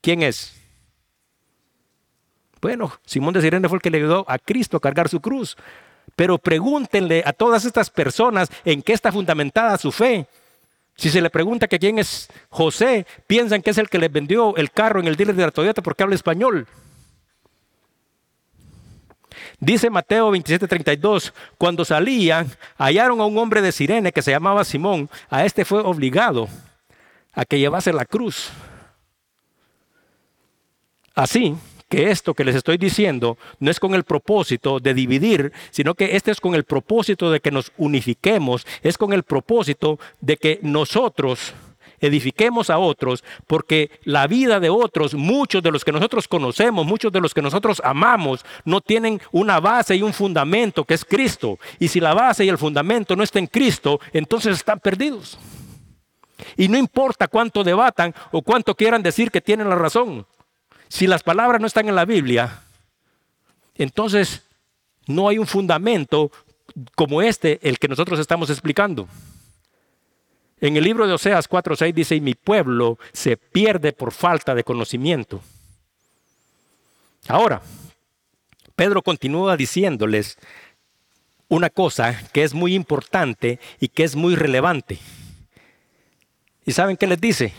¿quién es? Bueno, Simón de Sirene fue el que le ayudó a Cristo a cargar su cruz. Pero pregúntenle a todas estas personas en qué está fundamentada su fe. Si se le pregunta que quién es José, piensan que es el que les vendió el carro en el dealer de la Toyota porque habla español. Dice Mateo 27:32, cuando salían, hallaron a un hombre de Sirene que se llamaba Simón. A este fue obligado a que llevase la cruz. Así que esto que les estoy diciendo no es con el propósito de dividir, sino que este es con el propósito de que nos unifiquemos, es con el propósito de que nosotros edifiquemos a otros, porque la vida de otros, muchos de los que nosotros conocemos, muchos de los que nosotros amamos, no tienen una base y un fundamento que es Cristo. Y si la base y el fundamento no está en Cristo, entonces están perdidos. Y no importa cuánto debatan o cuánto quieran decir que tienen la razón. Si las palabras no están en la Biblia, entonces no hay un fundamento como este, el que nosotros estamos explicando. En el libro de Oseas 4:6 dice, y mi pueblo se pierde por falta de conocimiento. Ahora, Pedro continúa diciéndoles una cosa que es muy importante y que es muy relevante. ¿Y saben qué les dice?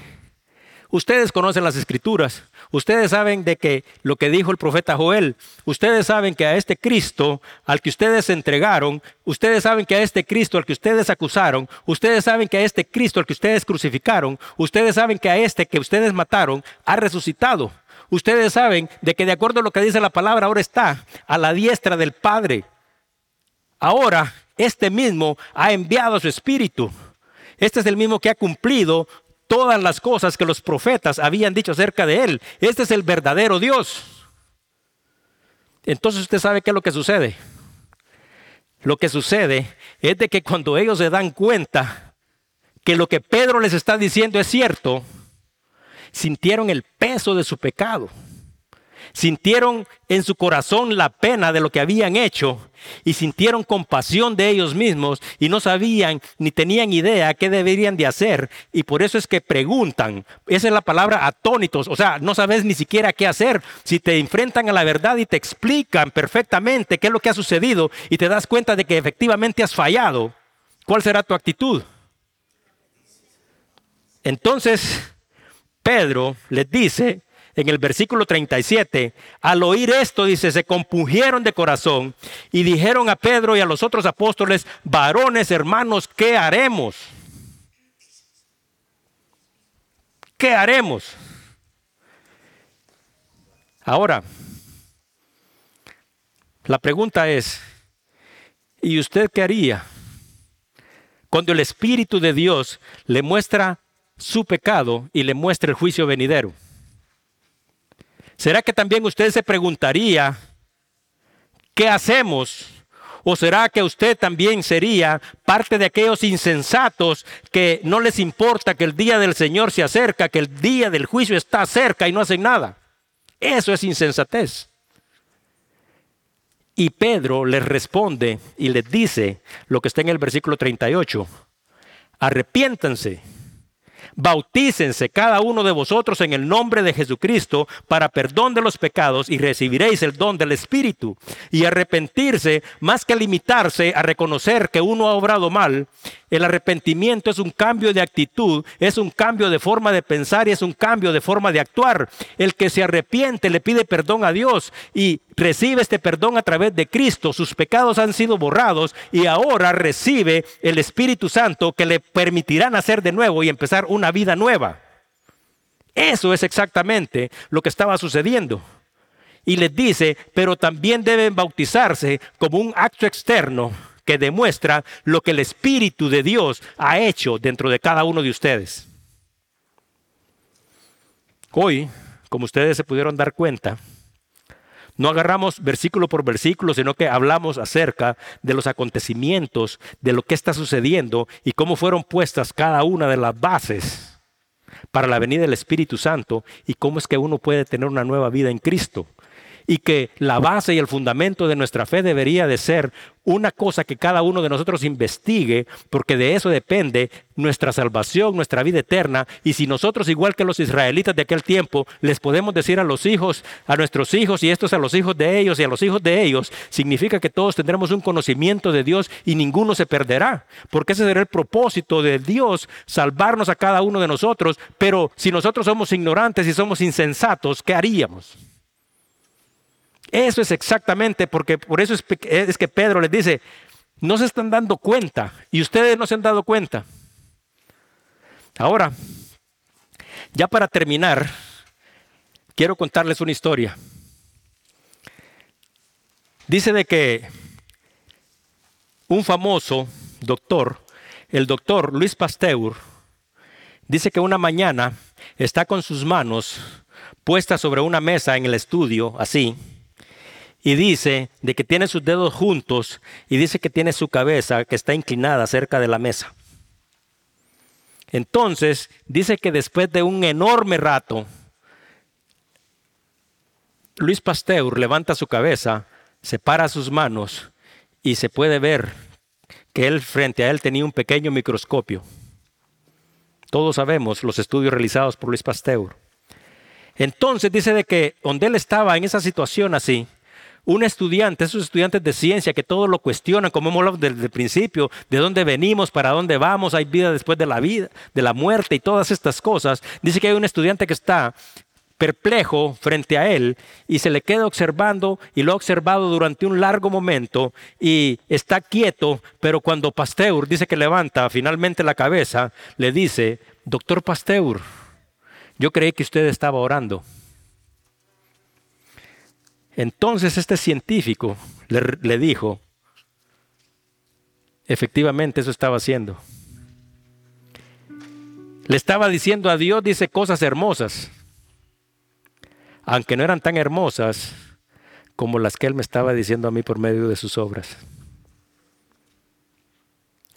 Ustedes conocen las escrituras, ustedes saben de que lo que dijo el profeta Joel, ustedes saben que a este Cristo al que ustedes entregaron, ustedes saben que a este Cristo al que ustedes acusaron, ustedes saben que a este Cristo al que ustedes crucificaron, ustedes saben que a este que ustedes mataron ha resucitado. Ustedes saben de que de acuerdo a lo que dice la palabra ahora está a la diestra del Padre. Ahora este mismo ha enviado su espíritu. Este es el mismo que ha cumplido todas las cosas que los profetas habían dicho acerca de él. Este es el verdadero Dios. Entonces usted sabe qué es lo que sucede. Lo que sucede es de que cuando ellos se dan cuenta que lo que Pedro les está diciendo es cierto, sintieron el peso de su pecado. Sintieron en su corazón la pena de lo que habían hecho y sintieron compasión de ellos mismos y no sabían ni tenían idea qué deberían de hacer y por eso es que preguntan. Esa es la palabra atónitos, o sea, no sabes ni siquiera qué hacer. Si te enfrentan a la verdad y te explican perfectamente qué es lo que ha sucedido y te das cuenta de que efectivamente has fallado, ¿cuál será tu actitud? Entonces, Pedro les dice, en el versículo 37, al oír esto, dice, se compungieron de corazón y dijeron a Pedro y a los otros apóstoles, varones, hermanos, ¿qué haremos? ¿Qué haremos? Ahora, la pregunta es, ¿y usted qué haría? Cuando el Espíritu de Dios le muestra su pecado y le muestra el juicio venidero. ¿Será que también usted se preguntaría, ¿qué hacemos? ¿O será que usted también sería parte de aquellos insensatos que no les importa que el día del Señor se acerca, que el día del juicio está cerca y no hacen nada? Eso es insensatez. Y Pedro les responde y les dice lo que está en el versículo 38. Arrepiéntanse Bautícense cada uno de vosotros en el nombre de Jesucristo para perdón de los pecados y recibiréis el don del Espíritu. Y arrepentirse, más que limitarse a reconocer que uno ha obrado mal, el arrepentimiento es un cambio de actitud, es un cambio de forma de pensar y es un cambio de forma de actuar. El que se arrepiente le pide perdón a Dios y recibe este perdón a través de Cristo. Sus pecados han sido borrados y ahora recibe el Espíritu Santo que le permitirá nacer de nuevo y empezar una vida nueva. Eso es exactamente lo que estaba sucediendo. Y les dice, pero también deben bautizarse como un acto externo que demuestra lo que el Espíritu de Dios ha hecho dentro de cada uno de ustedes. Hoy, como ustedes se pudieron dar cuenta, no agarramos versículo por versículo, sino que hablamos acerca de los acontecimientos, de lo que está sucediendo y cómo fueron puestas cada una de las bases para la venida del Espíritu Santo y cómo es que uno puede tener una nueva vida en Cristo y que la base y el fundamento de nuestra fe debería de ser una cosa que cada uno de nosotros investigue, porque de eso depende nuestra salvación, nuestra vida eterna. Y si nosotros, igual que los israelitas de aquel tiempo, les podemos decir a los hijos, a nuestros hijos y estos a los hijos de ellos y a los hijos de ellos, significa que todos tendremos un conocimiento de Dios y ninguno se perderá, porque ese será el propósito de Dios, salvarnos a cada uno de nosotros. Pero si nosotros somos ignorantes y somos insensatos, ¿qué haríamos? Eso es exactamente porque por eso es, que Pedro les dice, no se están dando cuenta y ustedes no se han dado cuenta. Ahora, ya para terminar, quiero contarles una historia. Dice de que un famoso doctor, el doctor Luis Pasteur, dice que una mañana está con sus manos puestas sobre una mesa en el estudio, así, y dice de que tiene sus dedos juntos y dice que tiene su cabeza que está inclinada cerca de la mesa. Entonces dice que después de un enorme rato, Luis Pasteur levanta su cabeza, separa sus manos y se puede ver que él frente a él tenía un pequeño microscopio. Todos sabemos los estudios realizados por Luis Pasteur. Entonces dice de que donde él estaba en esa situación así, un estudiante, esos estudiantes de ciencia que todo lo cuestionan, como hemos hablado desde el principio, de dónde venimos, para dónde vamos, hay vida después de la vida, de la muerte y todas estas cosas, dice que hay un estudiante que está perplejo frente a él y se le queda observando y lo ha observado durante un largo momento y está quieto, pero cuando Pasteur dice que levanta finalmente la cabeza, le dice, doctor Pasteur, yo creí que usted estaba orando. Entonces este científico le, dijo, efectivamente eso estaba haciendo. Le estaba diciendo a Dios, dice cosas hermosas, aunque no eran tan hermosas como las que Él me estaba diciendo a mí por medio de sus obras.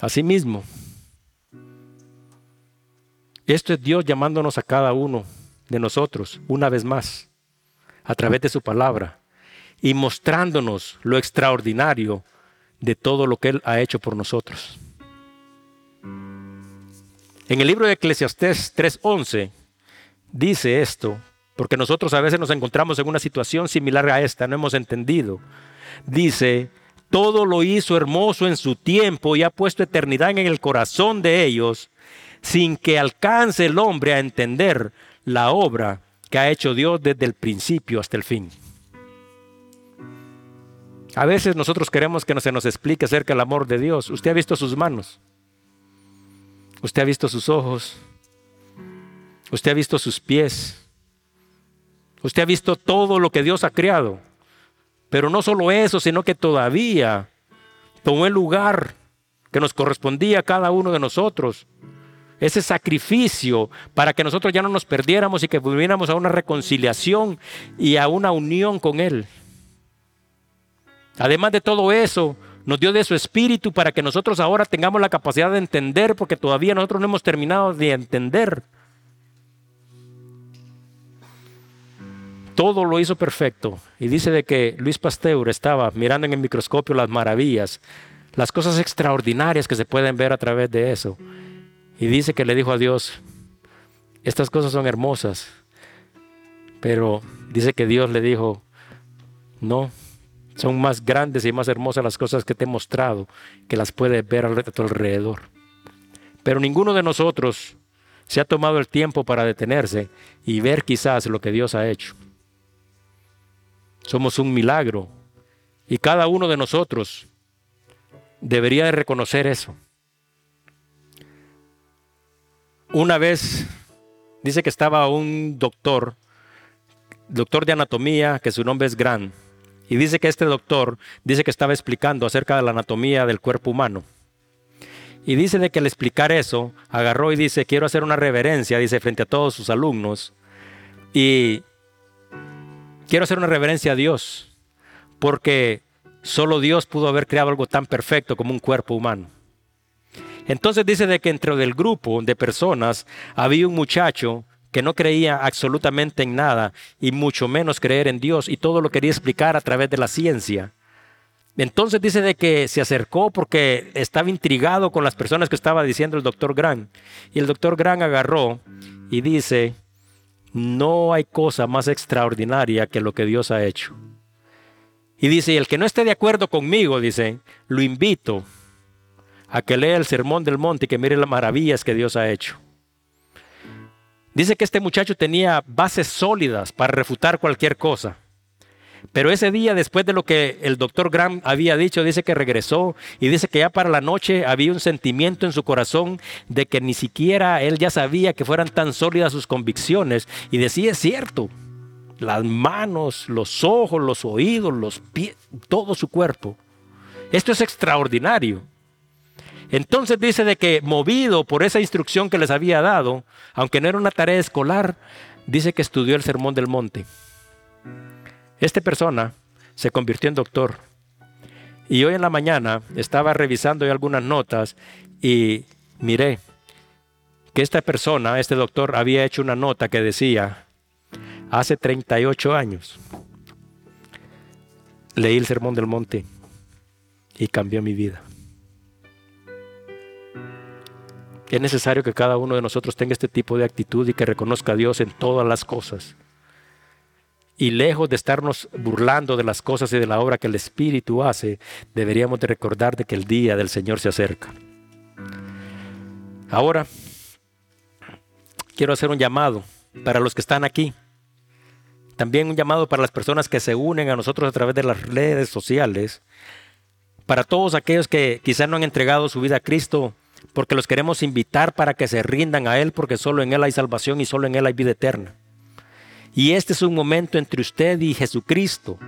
Asimismo, esto es Dios llamándonos a cada uno de nosotros una vez más a través de su palabra y mostrándonos lo extraordinario de todo lo que Él ha hecho por nosotros. En el libro de Eclesiastés 3:11 dice esto, porque nosotros a veces nos encontramos en una situación similar a esta, no hemos entendido. Dice, todo lo hizo hermoso en su tiempo y ha puesto eternidad en el corazón de ellos, sin que alcance el hombre a entender la obra que ha hecho Dios desde el principio hasta el fin. A veces nosotros queremos que se nos explique acerca del amor de Dios. Usted ha visto sus manos. Usted ha visto sus ojos. Usted ha visto sus pies. Usted ha visto todo lo que Dios ha creado. Pero no solo eso, sino que todavía tomó el lugar que nos correspondía a cada uno de nosotros. Ese sacrificio para que nosotros ya no nos perdiéramos y que volviéramos a una reconciliación y a una unión con Él. Además de todo eso, nos dio de su espíritu para que nosotros ahora tengamos la capacidad de entender, porque todavía nosotros no hemos terminado de entender. Todo lo hizo perfecto. Y dice de que Luis Pasteur estaba mirando en el microscopio las maravillas, las cosas extraordinarias que se pueden ver a través de eso. Y dice que le dijo a Dios, estas cosas son hermosas. Pero dice que Dios le dijo, no, son más grandes y más hermosas las cosas que te he mostrado, que las puedes ver a tu alrededor. Pero ninguno de nosotros se ha tomado el tiempo para detenerse y ver quizás lo que Dios ha hecho. Somos un milagro y cada uno de nosotros debería de reconocer eso. Una vez dice que estaba un doctor, doctor de anatomía, que su nombre es Grant, y dice que este doctor dice que estaba explicando acerca de la anatomía del cuerpo humano. Y dice de que al explicar eso, agarró y dice, quiero hacer una reverencia, dice, frente a todos sus alumnos. Y quiero hacer una reverencia a Dios, porque solo Dios pudo haber creado algo tan perfecto como un cuerpo humano. Entonces dice de que entre del grupo de personas había un muchacho que no creía absolutamente en nada y mucho menos creer en Dios y todo lo quería explicar a través de la ciencia. Entonces dice de que se acercó porque estaba intrigado con las personas que estaba diciendo el doctor Grant. Y el doctor Grant agarró y dice, no hay cosa más extraordinaria que lo que Dios ha hecho. Y dice, el que no esté de acuerdo conmigo, dice, lo invito a que lea el Sermón del Monte y que mire las maravillas que Dios ha hecho. Dice que este muchacho tenía bases sólidas para refutar cualquier cosa. Pero ese día, después de lo que el doctor Graham había dicho, dice que regresó y dice que ya para la noche había un sentimiento en su corazón de que ni siquiera él ya sabía que fueran tan sólidas sus convicciones. Y decía, es cierto, las manos, los ojos, los oídos, los pies, todo su cuerpo. Esto es extraordinario. Entonces dice de que movido por esa instrucción que les había dado, aunque no era una tarea escolar, dice que estudió el Sermón del Monte. Esta persona se convirtió en doctor. Y hoy en la mañana estaba revisando algunas notas y miré que esta persona, este doctor, había hecho una nota que decía, hace 38 años leí el Sermón del Monte y cambió mi vida. Es necesario que cada uno de nosotros tenga este tipo de actitud y que reconozca a Dios en todas las cosas. Y lejos de estarnos burlando de las cosas y de la obra que el Espíritu hace, deberíamos de recordar de que el día del Señor se acerca. Ahora, quiero hacer un llamado para los que están aquí. También un llamado para las personas que se unen a nosotros a través de las redes sociales. Para todos aquellos que quizás no han entregado su vida a Cristo, porque los queremos invitar para que se rindan a Él, porque solo en Él hay salvación y solo en Él hay vida eterna. Y este es un momento entre usted y Jesucristo.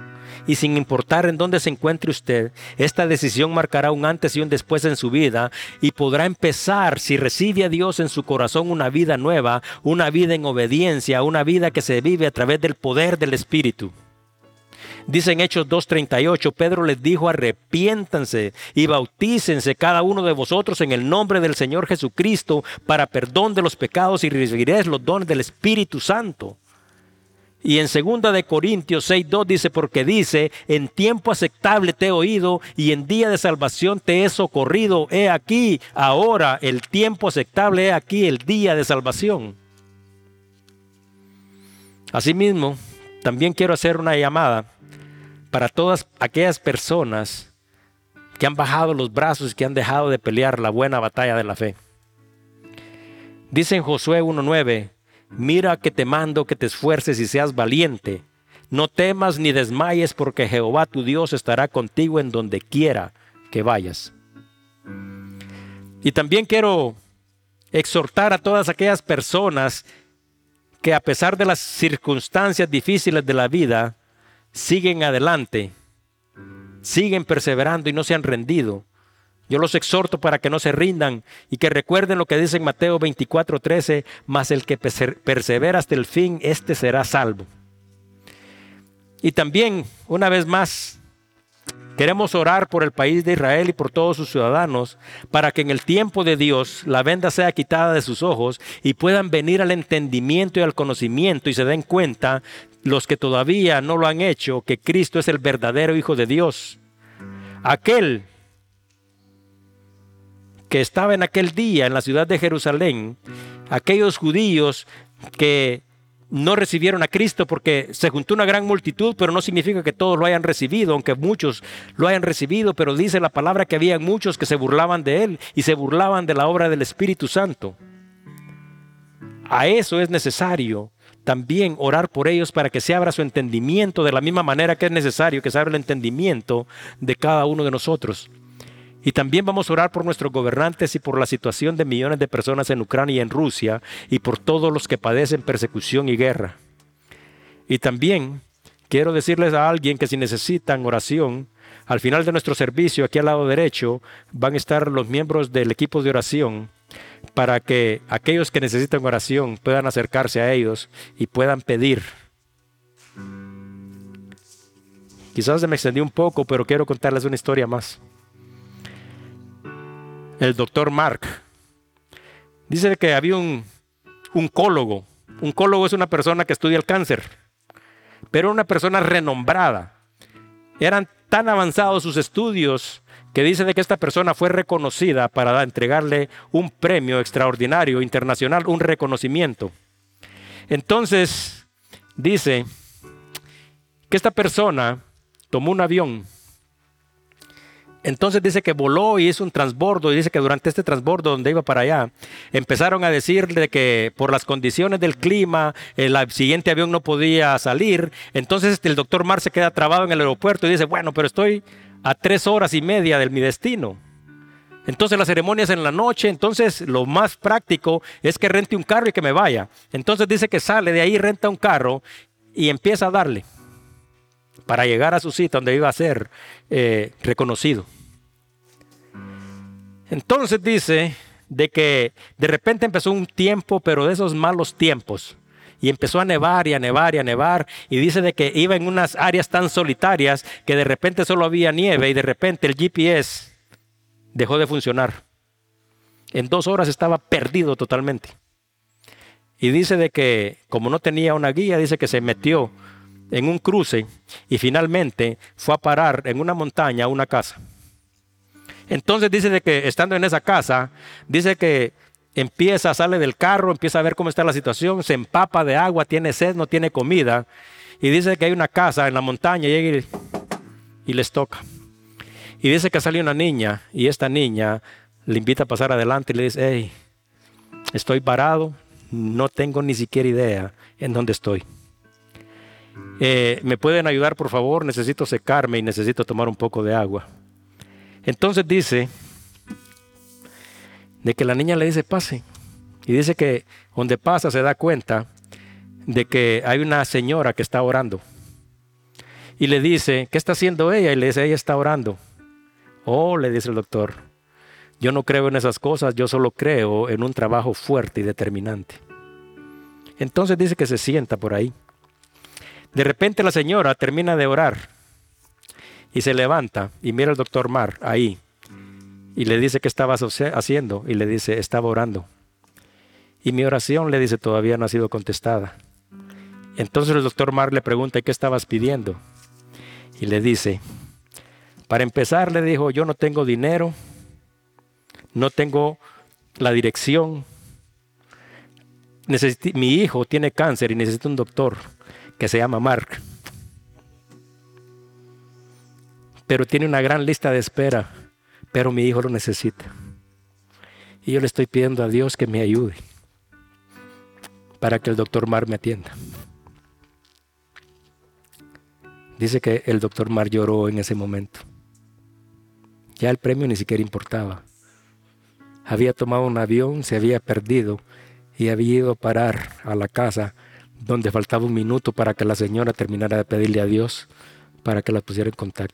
Y sin importar en dónde se encuentre usted, esta decisión marcará un antes y un después en su vida y podrá empezar, si recibe a Dios en su corazón, una vida nueva, una vida en obediencia, una vida que se vive a través del poder del Espíritu. Dice en Hechos 2.38, Pedro les dijo, arrepiéntanse y bautícense cada uno de vosotros en el nombre del Señor Jesucristo para perdón de los pecados y recibiréis los dones del Espíritu Santo. Y en segunda de Corintios 6.2 dice, porque dice, en tiempo aceptable te he oído y en día de salvación te he socorrido. He aquí, ahora el tiempo aceptable, he aquí el día de salvación. Asimismo, también quiero hacer una llamada para todas aquellas personas que han bajado los brazos y que han dejado de pelear la buena batalla de la fe. Dice en Josué 1.9, mira que te mando que te esfuerces y seas valiente. No temas ni desmayes porque Jehová tu Dios estará contigo en donde quiera que vayas. Y también quiero exhortar a todas aquellas personas que a pesar de las circunstancias difíciles de la vida, siguen adelante, siguen perseverando y no se han rendido. Yo los exhorto para que no se rindan y que recuerden lo que dice en Mateo 24:13, mas el que persevera hasta el fin, éste será salvo. Y también, una vez más, queremos orar por el país de Israel y por todos sus ciudadanos, para que en el tiempo de Dios la venda sea quitada de sus ojos y puedan venir al entendimiento y al conocimiento y se den cuenta los que todavía no lo han hecho, que Cristo es el verdadero Hijo de Dios. Aquel que estaba en aquel día en la ciudad de Jerusalén, aquellos judíos que no recibieron a Cristo porque se juntó una gran multitud, pero no significa que todos lo hayan recibido, aunque muchos lo hayan recibido, pero dice la palabra que había muchos que se burlaban de él y se burlaban de la obra del Espíritu Santo. A eso es necesario también orar por ellos para que se abra su entendimiento de la misma manera que es necesario que se abra el entendimiento de cada uno de nosotros. Y también vamos a orar por nuestros gobernantes y por la situación de millones de personas en Ucrania y en Rusia y por todos los que padecen persecución y guerra. Y también quiero decirles a alguien que si necesitan oración, al final de nuestro servicio, aquí al lado derecho, van a estar los miembros del equipo de oración para que aquellos que necesitan oración puedan acercarse a ellos y puedan pedir. Quizás se me extendió un poco, pero quiero contarles una historia más. El doctor Mark dice que había un oncólogo. Oncólogo es una persona que estudia el cáncer, pero una persona renombrada. Eran tan avanzados sus estudios que dice de que esta persona fue reconocida para entregarle un premio extraordinario internacional, un reconocimiento. Entonces, dice que esta persona tomó un avión. Entonces dice que voló y hizo un transbordo y dice que durante este transbordo donde iba para allá, empezaron a decirle que por las condiciones del clima el siguiente avión no podía salir. Entonces el doctor Mar se queda trabado en el aeropuerto y dice, bueno, pero estoy a tres horas y media de mi destino. Entonces la ceremonia es en la noche, entonces lo más práctico es que rente un carro y que me vaya. Entonces dice que sale de ahí, renta un carro y empieza a darle para llegar a su cita donde iba a ser eh, reconocido. Entonces dice de que de repente empezó un tiempo, pero de esos malos tiempos, y empezó a nevar y a nevar y a nevar y dice de que iba en unas áreas tan solitarias que de repente solo había nieve y de repente el GPS dejó de funcionar. En dos horas estaba perdido totalmente. Y dice de que como no tenía una guía, dice que se metió en un cruce y finalmente fue a parar en una montaña a una casa. Entonces dice de que estando en esa casa, dice que empieza, sale del carro, empieza a ver cómo está la situación, se empapa de agua, tiene sed, no tiene comida. Y dice que hay una casa en la montaña, llega y, les toca. Y dice que sale una niña y esta niña le invita a pasar adelante y le dice, hey, estoy parado, no tengo ni siquiera idea en dónde estoy. Eh, ¿Me pueden ayudar, por favor? Necesito secarme y necesito tomar un poco de agua. Entonces dice de que la niña le dice pase. Y dice que donde pasa se da cuenta de que hay una señora que está orando. Y le dice, ¿qué está haciendo ella? Y le dice, ella está orando. Oh, le dice el doctor, yo no creo en esas cosas, yo solo creo en un trabajo fuerte y determinante. Entonces dice que se sienta por ahí. De repente la señora termina de orar y se levanta y mira al doctor Mar ahí y le dice qué estaba haciendo y le dice, estaba orando. Y mi oración le dice, todavía no ha sido contestada. Entonces el doctor Mar le pregunta, ¿qué estabas pidiendo? Y le dice, para empezar, le dijo, yo no tengo dinero, no tengo la dirección, mi hijo tiene cáncer y necesita un doctor que se llama Mark. Pero tiene una gran lista de espera, pero mi hijo lo necesita. Y yo le estoy pidiendo a Dios que me ayude para que el doctor Mar me atienda. Dice que el doctor Mar lloró en ese momento. Ya el premio ni siquiera importaba. Había tomado un avión, se había perdido y había ido a parar a la casa donde faltaba un minuto para que la señora terminara de pedirle a Dios para que la pusiera en contacto.